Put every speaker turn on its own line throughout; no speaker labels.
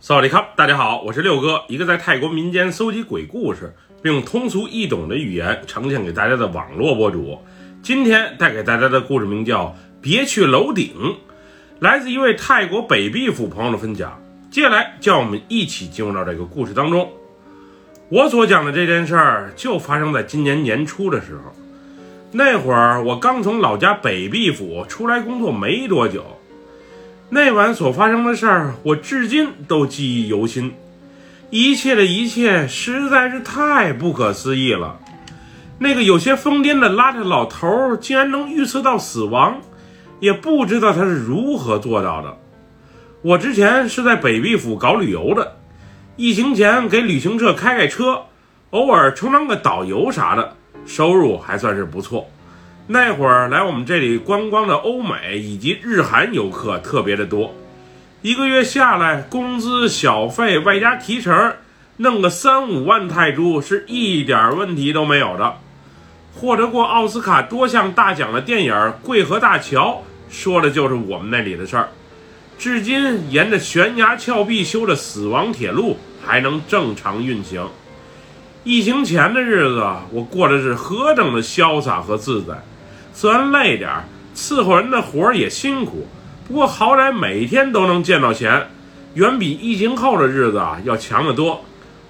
萨瓦迪卡，大家好，我是六哥，一个在泰国民间搜集鬼故事，并用通俗易懂的语言呈现给大家的网络博主。今天带给大家的故事名叫《别去楼顶》，来自一位泰国北壁府朋友的分享。接下来，叫我们一起进入到这个故事当中。我所讲的这件事儿，就发生在今年年初的时候。那会儿，我刚从老家北壁府出来工作没多久。那晚所发生的事儿，我至今都记忆犹新。一切的一切实在是太不可思议了。那个有些疯癫的邋遢老头儿，竟然能预测到死亡，也不知道他是如何做到的。我之前是在北壁府搞旅游的，疫情前给旅行社开开车，偶尔充当个导游啥的，收入还算是不错。那会儿来我们这里观光的欧美以及日韩游客特别的多，一个月下来，工资、小费外加提成，弄个三五万泰铢是一点问题都没有的。获得过奥斯卡多项大奖的电影《桂河大桥》，说的就是我们那里的事儿。至今，沿着悬崖峭壁修的死亡铁路还能正常运行。疫情前的日子，我过的是何等的潇洒和自在。虽然累点儿，伺候人的活儿也辛苦，不过好歹每天都能见到钱，远比疫情后的日子啊要强得多。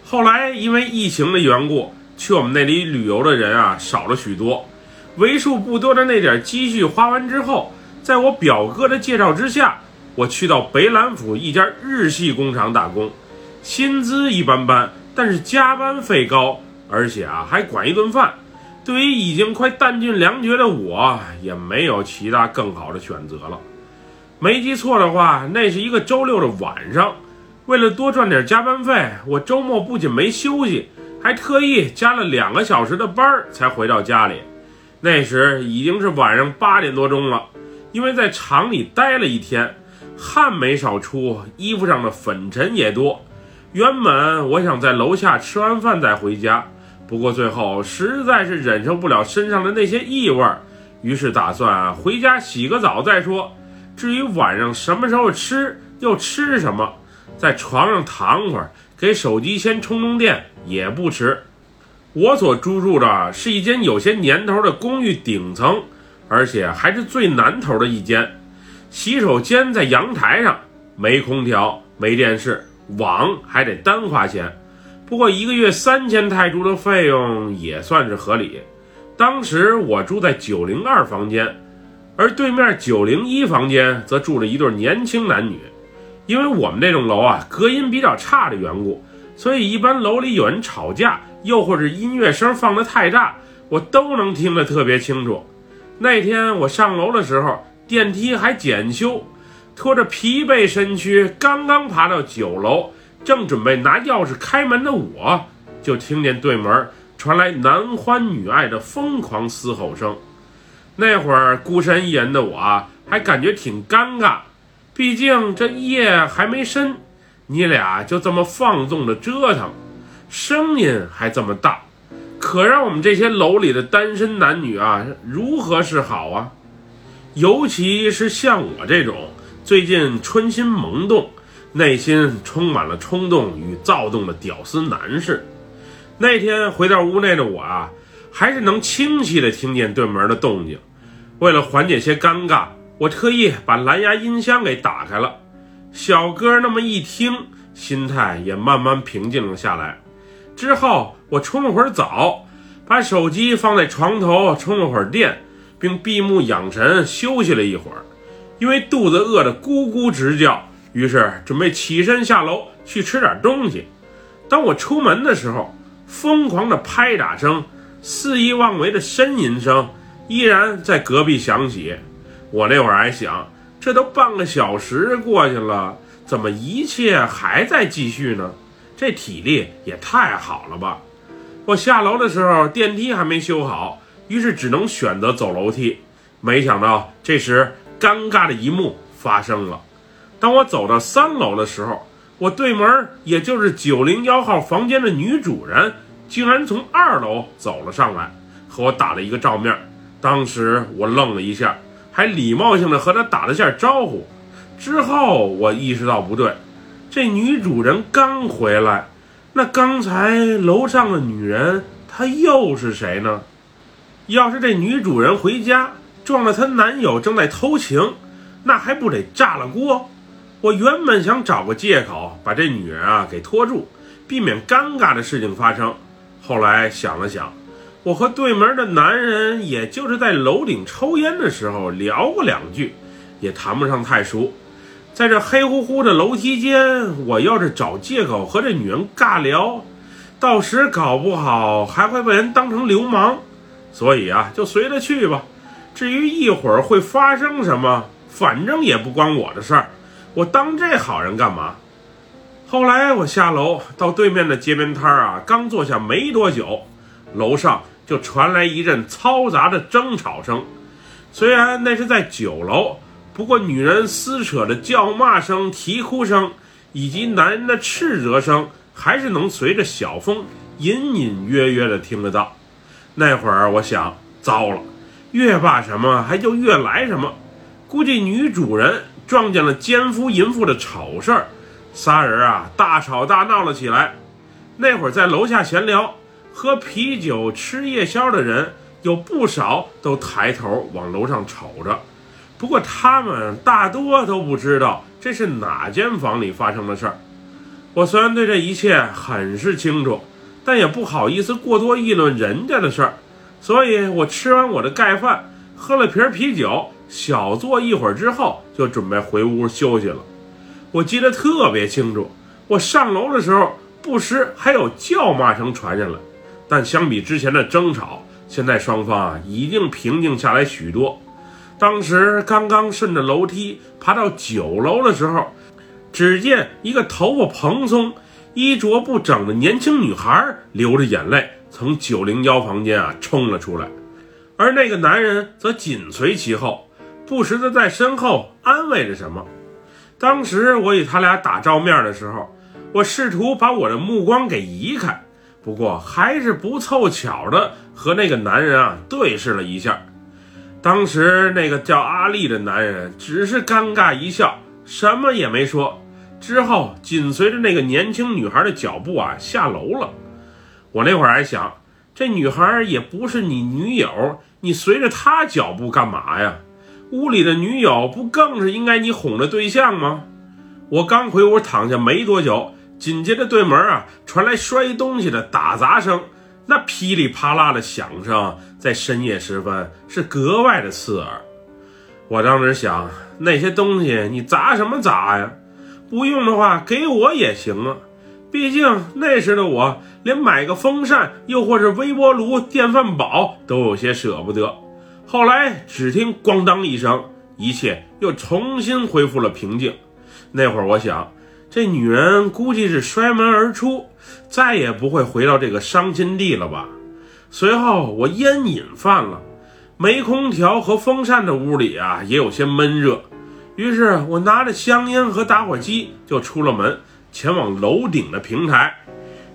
后来因为疫情的缘故，去我们那里旅游的人啊少了许多，为数不多的那点积蓄花完之后，在我表哥的介绍之下，我去到北兰府一家日系工厂打工，薪资一般般，但是加班费高，而且啊还管一顿饭。对于已经快弹尽粮绝的我，也没有其他更好的选择了。没记错的话，那是一个周六的晚上。为了多赚点加班费，我周末不仅没休息，还特意加了两个小时的班才回到家里。那时已经是晚上八点多钟了，因为在厂里待了一天，汗没少出，衣服上的粉尘也多。原本我想在楼下吃完饭再回家。不过最后实在是忍受不了身上的那些异味，于是打算回家洗个澡再说。至于晚上什么时候吃，又吃什么，在床上躺会儿，给手机先充充电也不迟。我所租住的是一间有些年头的公寓顶层，而且还是最南头的一间。洗手间在阳台上，没空调，没电视，网还得单花钱。不过一个月三千泰铢的费用也算是合理。当时我住在九零二房间，而对面九零一房间则住着一对年轻男女。因为我们这栋楼啊隔音比较差的缘故，所以一般楼里有人吵架，又或者音乐声放得太大，我都能听得特别清楚。那天我上楼的时候，电梯还检修，拖着疲惫身躯刚刚爬到九楼。正准备拿钥匙开门的我，就听见对门传来男欢女爱的疯狂嘶吼声。那会儿孤身一人的我，还感觉挺尴尬，毕竟这夜还没深，你俩就这么放纵的折腾，声音还这么大，可让我们这些楼里的单身男女啊，如何是好啊？尤其是像我这种最近春心萌动。内心充满了冲动与躁动的屌丝男士。那天回到屋内的我啊，还是能清晰的听见对门的动静。为了缓解些尴尬，我特意把蓝牙音箱给打开了。小哥那么一听，心态也慢慢平静了下来。之后，我冲了会儿澡，把手机放在床头充了会儿电，并闭目养神休息了一会儿，因为肚子饿得咕咕直叫。于是准备起身下楼去吃点东西。当我出门的时候，疯狂的拍打声、肆意妄为的呻吟声依然在隔壁响起。我那会儿还想，这都半个小时过去了，怎么一切还在继续呢？这体力也太好了吧！我下楼的时候，电梯还没修好，于是只能选择走楼梯。没想到，这时尴尬的一幕发生了。当我走到三楼的时候，我对门也就是九零幺号房间的女主人，竟然从二楼走了上来，和我打了一个照面。当时我愣了一下，还礼貌性的和她打了下招呼。之后我意识到不对，这女主人刚回来，那刚才楼上的女人她又是谁呢？要是这女主人回家撞了她男友正在偷情，那还不得炸了锅？我原本想找个借口把这女人啊给拖住，避免尴尬的事情发生。后来想了想，我和对门的男人也就是在楼顶抽烟的时候聊过两句，也谈不上太熟。在这黑乎乎的楼梯间，我要是找借口和这女人尬聊，到时搞不好还会被人当成流氓。所以啊，就随他去吧。至于一会儿会发生什么，反正也不关我的事儿。我当这好人干嘛？后来我下楼到对面的街边摊儿啊，刚坐下没多久，楼上就传来一阵嘈杂的争吵声。虽然那是在九楼。不过，女人撕扯的叫骂声、啼哭声，以及男人的斥责声，还是能随着小风隐隐约约的听得到。那会儿，我想，糟了，越罢什么，还就越来什么。估计女主人撞见了奸夫淫妇的丑事儿，仨人啊大吵大闹了起来。那会儿在楼下闲聊、喝啤酒、吃夜宵的人，有不少都抬头往楼上瞅着。不过他们大多都不知道这是哪间房里发生的事儿。我虽然对这一切很是清楚，但也不好意思过多议论人家的事儿，所以我吃完我的盖饭，喝了瓶啤酒，小坐一会儿之后，就准备回屋休息了。我记得特别清楚，我上楼的时候，不时还有叫骂声传下来，但相比之前的争吵，现在双方啊已经平静下来许多。当时刚刚顺着楼梯爬到九楼的时候，只见一个头发蓬松、衣着不整的年轻女孩流着眼泪从九零幺房间啊冲了出来，而那个男人则紧随其后，不时的在身后安慰着什么。当时我与他俩打照面的时候，我试图把我的目光给移开，不过还是不凑巧的和那个男人啊对视了一下。当时那个叫阿丽的男人只是尴尬一笑，什么也没说。之后紧随着那个年轻女孩的脚步啊下楼了。我那会儿还想，这女孩也不是你女友，你随着她脚步干嘛呀？屋里的女友不更是应该你哄的对象吗？我刚回屋躺下没多久，紧接着对门啊传来摔东西的打砸声。那噼里啪啦的响声，在深夜时分是格外的刺耳。我当时想，那些东西你砸什么砸呀？不用的话，给我也行啊。毕竟那时的我，连买个风扇，又或是微波炉、电饭煲，都有些舍不得。后来只听咣当一声，一切又重新恢复了平静。那会儿我想。这女人估计是摔门而出，再也不会回到这个伤心地了吧？随后我烟瘾犯了，没空调和风扇的屋里啊也有些闷热，于是我拿着香烟和打火机就出了门，前往楼顶的平台。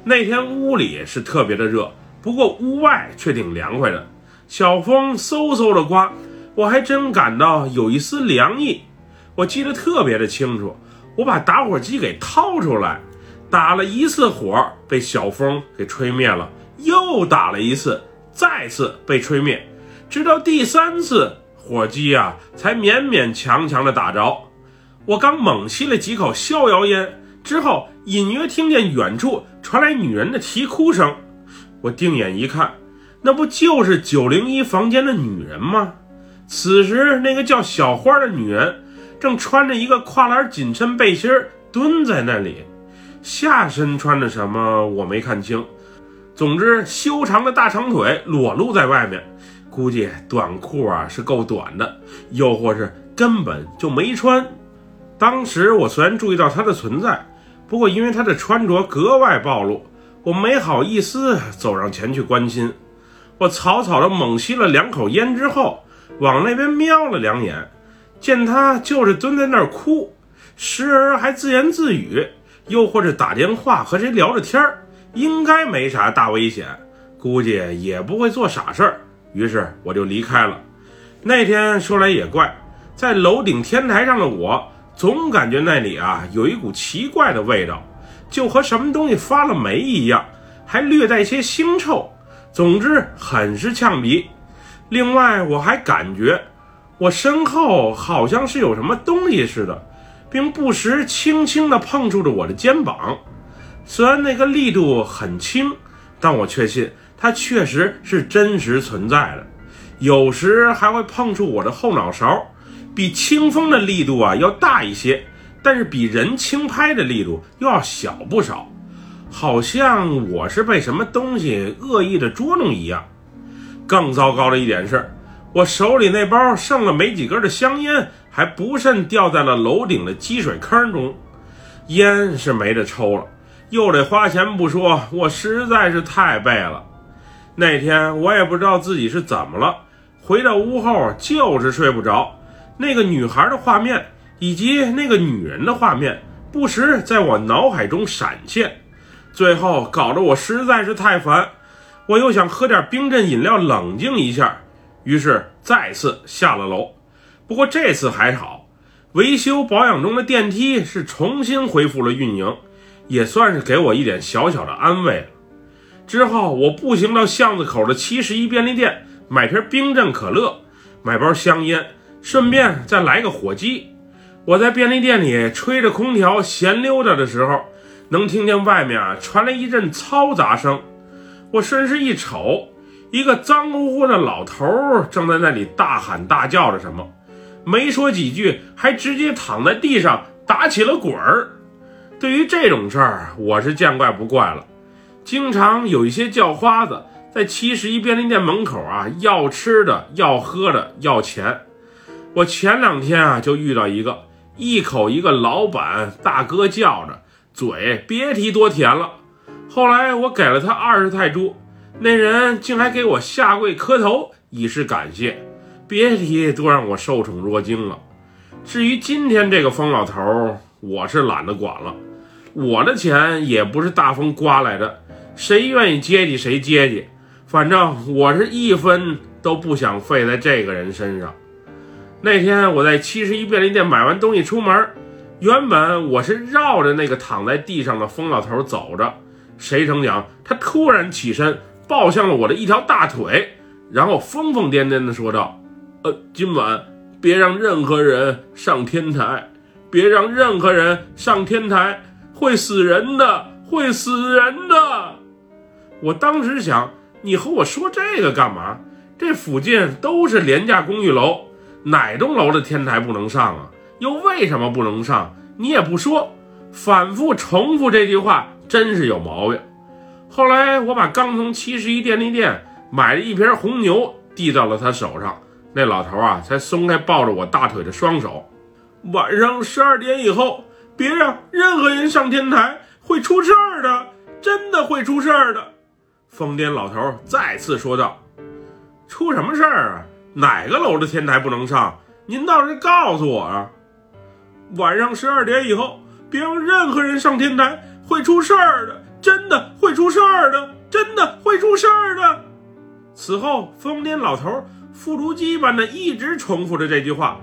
那天屋里是特别的热，不过屋外却挺凉快的，小风嗖嗖的刮，我还真感到有一丝凉意。我记得特别的清楚。我把打火机给掏出来，打了一次火，被小风给吹灭了；又打了一次，再次被吹灭，直到第三次，火机啊才勉勉强强的打着。我刚猛吸了几口逍遥烟之后，隐约听见远处传来女人的啼哭声。我定眼一看，那不就是九零一房间的女人吗？此时，那个叫小花的女人。正穿着一个跨栏紧身背心蹲在那里，下身穿着什么我没看清。总之，修长的大长腿裸露在外面，估计短裤啊是够短的，又或是根本就没穿。当时我虽然注意到她的存在，不过因为她的穿着格外暴露，我没好意思走上前去关心。我草草的猛吸了两口烟之后，往那边瞄了两眼。见他就是蹲在那儿哭，时而还自言自语，又或者打电话和谁聊着天儿，应该没啥大危险，估计也不会做傻事儿。于是我就离开了。那天说来也怪，在楼顶天台上的我，总感觉那里啊有一股奇怪的味道，就和什么东西发了霉一样，还略带一些腥臭。总之很是呛鼻。另外，我还感觉我身后好像是有什么东西似的，并不时轻轻地碰触着我的肩膀。虽然那个力度很轻，但我确信它确实是真实存在的。有时还会碰触我的后脑勺，比清风的力度啊要大一些，但是比人轻拍的力度又要小不少，好像我是被什么东西恶意的捉弄一样。更糟糕的一点是，我手里那包剩了没几根的香烟，还不慎掉在了楼顶的积水坑中，烟是没得抽了，又得花钱不说，我实在是太背了。那天我也不知道自己是怎么了。回到屋后就是睡不着，那个女孩的画面以及那个女人的画面不时在我脑海中闪现，最后搞得我实在是太烦。我又想喝点冰镇饮料冷静一下，于是再次下了楼。不过这次还好，维修保养中的电梯是重新恢复了运营，也算是给我一点小小的安慰了。之后我步行到巷子口的七十一便利店。买瓶冰镇可乐，买包香烟，顺便再来个火鸡。我在便利店里吹着空调闲溜达的时候，能听见外面传来一阵嘈杂声。我顺势一瞅，一个脏乎乎的老头正在那里大喊大叫着什么，没说几句，还直接躺在地上打起了滚儿。对于这种事儿，我是见怪不怪了。经常有一些叫花子。在七十一便利店门口啊，要吃的，要喝的，要钱。我前两天啊，就遇到一个，一口一个老板大哥叫着，嘴别提多甜了。后来我给了他二十泰铢，那人竟还给我下跪磕头以示感谢，别提多让我受宠若惊了。至于今天这个疯老头，我是懒得管了，我的钱也不是大风刮来的，谁愿意接济谁接济。反正我是一分都不想费在这个人身上。那天我在七十一便利店买完东西出门，原本我是绕着那个躺在地上的疯老头走着，谁成想他突然起身抱向了我的一条大腿，然后疯疯癫癫地说道：“呃，今晚别让任何人上天台，别让任何人上天台，会死人的，会死人的。”我当时想。你和我说这个干嘛？这附近都是廉价公寓楼，哪栋楼的天台不能上啊？又为什么不能上？你也不说，反复重复这句话，真是有毛病。后来我把刚从七十一便利店买的一瓶红牛递到了他手上，那老头啊才松开抱着我大腿的双手。晚上十二点以后，别让任何人上天台，会出事儿的，真的会出事儿的。疯癫老头再次说道：“出什么事儿啊？哪个楼的天台不能上？您倒是告诉我啊！晚上十二点以后，别让任何人上天台，会出事儿的，真的会出事儿的，真的会出事儿的。”此后，疯癫老头复读机般的一直重复着这句话，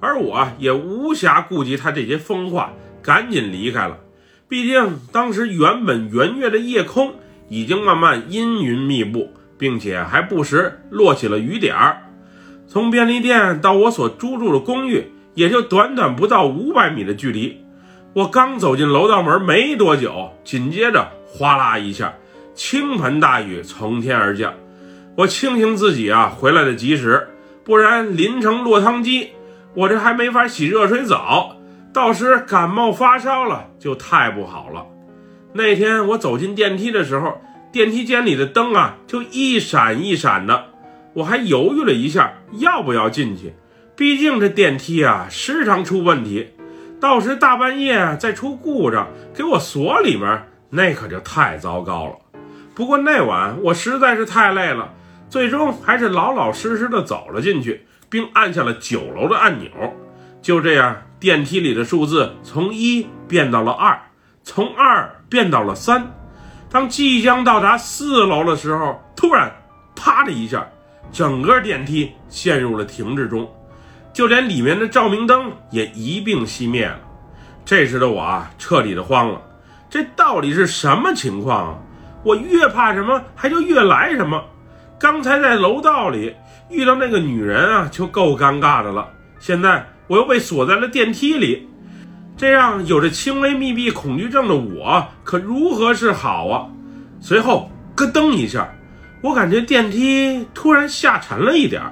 而我也无暇顾及他这些疯话，赶紧离开了。毕竟当时原本圆月的夜空。已经慢慢阴云密布，并且还不时落起了雨点儿。从便利店到我所租住的公寓，也就短短不到五百米的距离。我刚走进楼道门没多久，紧接着哗啦一下，倾盆大雨从天而降。我庆幸自己啊回来的及时，不然淋成落汤鸡，我这还没法洗热水澡，到时感冒发烧了就太不好了。那天我走进电梯的时候，电梯间里的灯啊就一闪一闪的，我还犹豫了一下要不要进去，毕竟这电梯啊时常出问题，到时大半夜再出故障给我锁里面，那可就太糟糕了。不过那晚我实在是太累了，最终还是老老实实的走了进去，并按下了九楼的按钮。就这样，电梯里的数字从一变到了二，从二。变到了三，当即将到达四楼的时候，突然，啪的一下，整个电梯陷入了停滞中。就连里面的照明灯也一并熄灭了。这时的我啊，彻底的慌了，这到底是什么情况啊？我越怕什么，还就越来什么。刚才在楼道里遇到那个女人啊，就够尴尬的了。现在我又被锁在了电梯里，这让有着轻微密闭恐惧症的我可如何是好啊？随后咯噔一下，我感觉电梯突然下沉了一点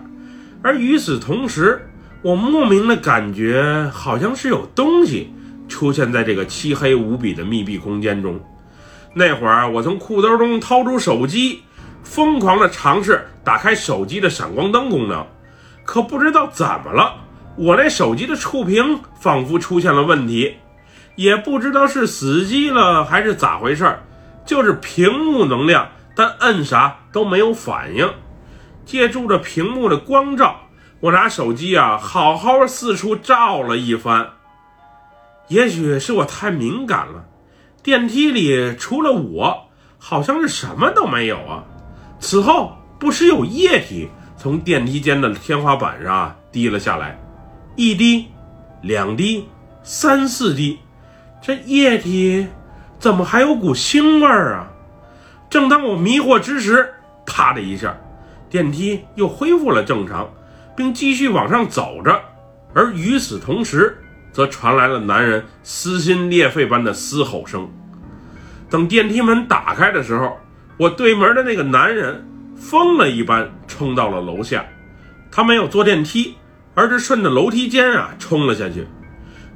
而与此同时，我莫名的感觉好像是有东西出现在这个漆黑无比的密闭空间中。那会儿，我从裤兜中掏出手机，疯狂地尝试打开手机的闪光灯功能，可不知道怎么了，我那手机的触屏仿佛出现了问题，也不知道是死机了还是咋回事就是屏幕能亮，但摁啥都没有反应。借助着屏幕的光照，我拿手机啊，好好四处照了一番。也许是我太敏感了。电梯里除了我，好像是什么都没有啊！此后不时有液体从电梯间的天花板上滴了下来，一滴、两滴、三四滴，这液体怎么还有股腥味儿啊？正当我迷惑之时，啪的一下，电梯又恢复了正常，并继续往上走着，而与此同时。则传来了男人撕心裂肺般的嘶吼声。等电梯门打开的时候，我对门的那个男人疯了一般冲到了楼下。他没有坐电梯，而是顺着楼梯间啊冲了下去。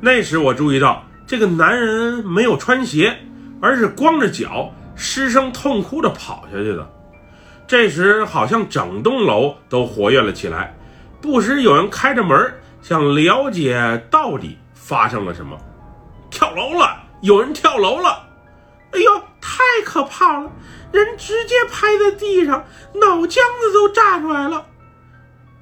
那时我注意到，这个男人没有穿鞋，而是光着脚失声痛哭着跑下去的。这时，好像整栋楼都活跃了起来，不时有人开着门想了解到底。发生了什么？跳楼了！有人跳楼了！哎呦，太可怕了！人直接拍在地上，脑浆子都炸出来了。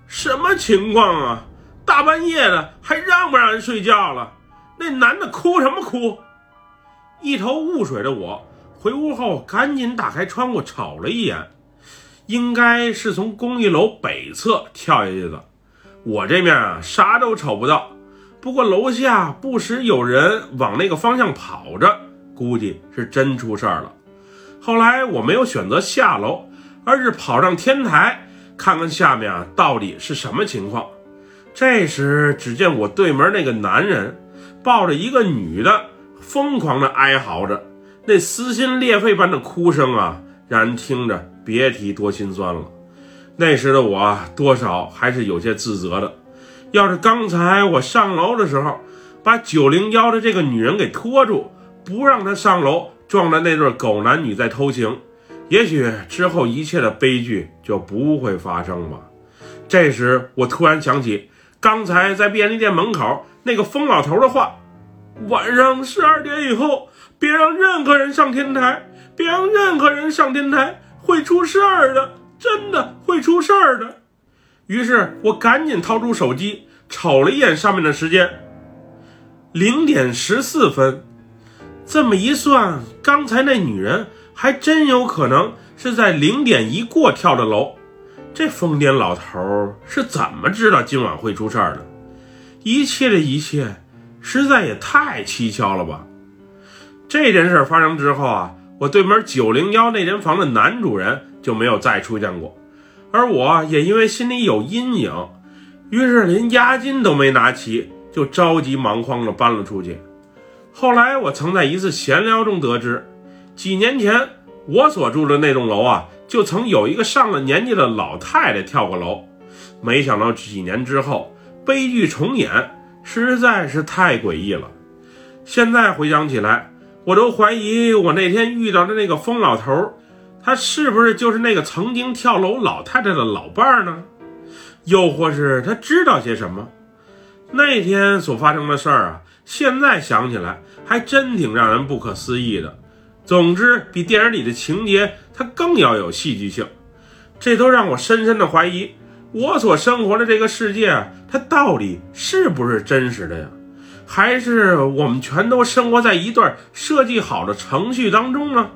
什么情况啊？大半夜的还让不让人睡觉了？那男的哭什么哭？一头雾水的我回屋后赶紧打开窗户瞅了一眼，应该是从公寓楼北侧跳下去的。我这面啊，啥都瞅不到。不过楼下不时有人往那个方向跑着，估计是真出事儿了。后来我没有选择下楼，而是跑上天台看看下面啊到底是什么情况。这时，只见我对门那个男人抱着一个女的，疯狂的哀嚎着，那撕心裂肺般的哭声啊，让人听着别提多心酸了。那时的我多少还是有些自责的。要是刚才我上楼的时候，把九零幺的这个女人给拖住，不让她上楼，撞着那对狗男女在偷情，也许之后一切的悲剧就不会发生吧。这时，我突然想起刚才在便利店门口那个疯老头的话：晚上十二点以后，别让任何人上天台，别让任何人上天台，会出事儿的，真的会出事儿的。于是我赶紧掏出手机，瞅了一眼上面的时间，零点十四分。这么一算，刚才那女人还真有可能是在零点一过跳的楼。这疯癫老头是怎么知道今晚会出事儿的？一切的一切，实在也太蹊跷了吧！这件事发生之后啊，我对门九零幺那间房的男主人就没有再出现过。而我也因为心里有阴影，于是连押金都没拿齐，就着急忙慌地搬了出去。后来我曾在一次闲聊中得知，几年前我所住的那栋楼啊，就曾有一个上了年纪的老太太跳过楼。没想到几年之后悲剧重演，实在是太诡异了。现在回想起来，我都怀疑我那天遇到的那个疯老头。他是不是就是那个曾经跳楼老太太的老伴儿呢？又或是他知道些什么？那天所发生的事儿啊，现在想起来还真挺让人不可思议的。总之，比电影里的情节它更要有戏剧性。这都让我深深的怀疑，我所生活的这个世界，它到底是不是真实的呀？还是我们全都生活在一段设计好的程序当中呢？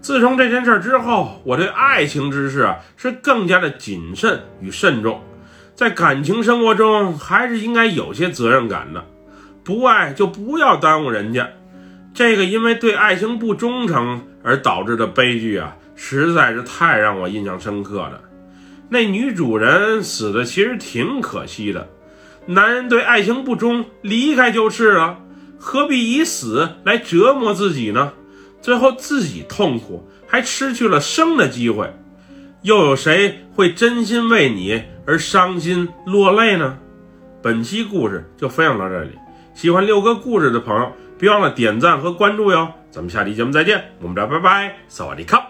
自从这件事之后，我对爱情之事啊是更加的谨慎与慎重。在感情生活中还是应该有些责任感的，不爱就不要耽误人家。这个因为对爱情不忠诚而导致的悲剧啊，实在是太让我印象深刻了。那女主人死的其实挺可惜的，男人对爱情不忠，离开就是了，何必以死来折磨自己呢？最后自己痛苦，还失去了生的机会，又有谁会真心为你而伤心落泪呢？本期故事就分享到这里，喜欢六哥故事的朋友，别忘了点赞和关注哟。咱们下期节目再见，我们这拜拜，萨瓦迪卡。